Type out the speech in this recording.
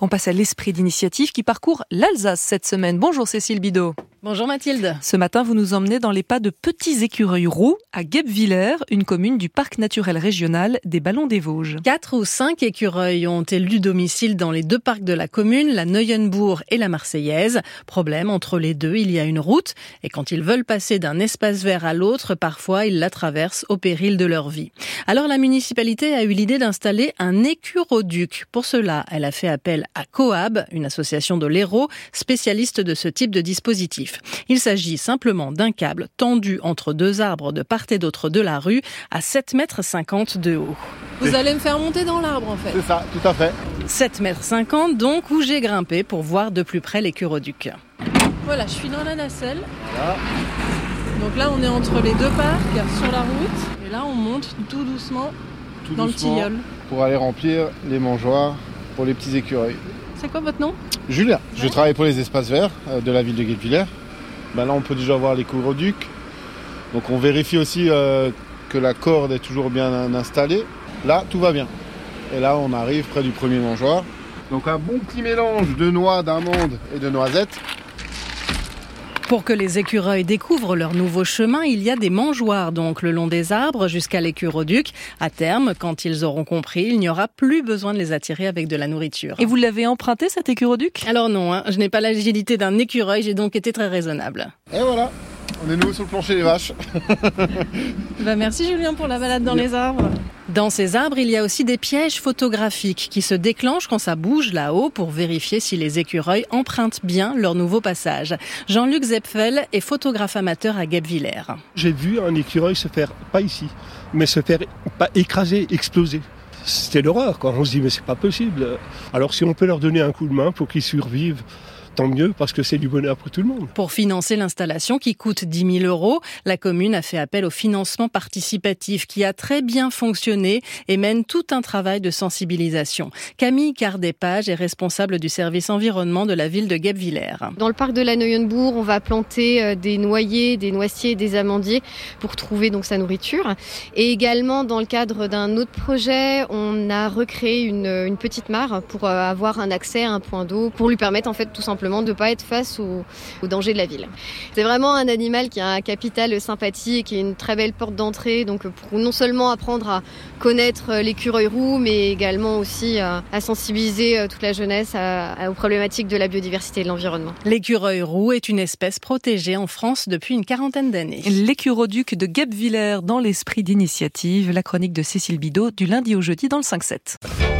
On passe à l'esprit d'initiative qui parcourt l'Alsace cette semaine. Bonjour Cécile Bidot. Bonjour Mathilde. Ce matin, vous nous emmenez dans les pas de petits écureuils roux à Guebwiller, une commune du parc naturel régional des Ballons des Vosges. Quatre ou cinq écureuils ont élu domicile dans les deux parcs de la commune, la Neuenbourg et la Marseillaise. Problème, entre les deux, il y a une route et quand ils veulent passer d'un espace vert à l'autre, parfois ils la traversent au péril de leur vie. Alors la municipalité a eu l'idée d'installer un écuroduc. Pour cela, elle a fait appel à Coab, une association de l'Hérault, spécialiste de ce type de dispositif. Il s'agit simplement d'un câble tendu entre deux arbres de part et d'autre de la rue à 7,50 mètres de haut. Vous allez me faire monter dans l'arbre en fait. C'est ça, tout à fait. 7,50 mètres donc où j'ai grimpé pour voir de plus près l'écuroduc. Voilà, je suis dans la nacelle. Voilà. Donc là, on est entre les deux parcs sur la route. Et là, on monte tout doucement Tout dans doucement le tilleul. Pour aller remplir les mangeoires pour les petits écureuils. C'est quoi votre nom? Julien, je travaille pour les espaces verts euh, de la ville de Guebwiller. Ben là, on peut déjà voir les couvre-ducs. Donc on vérifie aussi euh, que la corde est toujours bien installée. Là, tout va bien. Et là, on arrive près du premier mangeoire. Donc un bon petit mélange de noix, d'amandes et de noisettes. Pour que les écureuils découvrent leur nouveau chemin, il y a des mangeoires donc le long des arbres jusqu'à l'écuroduc. À terme, quand ils auront compris, il n'y aura plus besoin de les attirer avec de la nourriture. Et vous l'avez emprunté cet écuroduc? Alors non, hein, je n'ai pas l'agilité d'un écureuil, j'ai donc été très raisonnable. Et voilà, on est nouveau sur le plancher des vaches. Bah merci Julien pour la balade dans les arbres. Dans ces arbres, il y a aussi des pièges photographiques qui se déclenchent quand ça bouge là-haut pour vérifier si les écureuils empruntent bien leur nouveau passage. Jean-Luc Zepfel est photographe amateur à Guebwiller. J'ai vu un écureuil se faire, pas ici, mais se faire écraser, exploser. C'était l'horreur, quoi. On se dit, mais c'est pas possible. Alors, si on peut leur donner un coup de main pour qu'ils survivent, tant mieux, parce que c'est du bonheur pour tout le monde. Pour financer l'installation qui coûte 10 000 euros, la commune a fait appel au financement participatif qui a très bien fonctionné et mène tout un travail de sensibilisation. Camille Cardépage est responsable du service environnement de la ville de Guebwiller. Dans le parc de la Neuenbourg, on va planter euh, des noyers, des noisetiers, des amandiers pour trouver donc sa nourriture. Et également, dans le cadre d'un autre projet, on a recréé une, une petite mare pour euh, avoir un accès à un point d'eau, pour lui permettre en fait tout simplement de ne pas être face aux, aux dangers de la ville. C'est vraiment un animal qui a un capital sympathie et qui est une très belle porte d'entrée, donc pour non seulement apprendre à connaître l'écureuil roux, mais également aussi à, à sensibiliser euh, toute la jeunesse à- à- aux problématiques de la biodiversité et de l'environnement. L'écureuil roux est une espèce protégée en France depuis une quarantaine d'années. L'écuroduc de Guebwiller dans l'esprit d'initiative, la chronique de Cécile Bidot du lundi au jeudi dans le 5-7.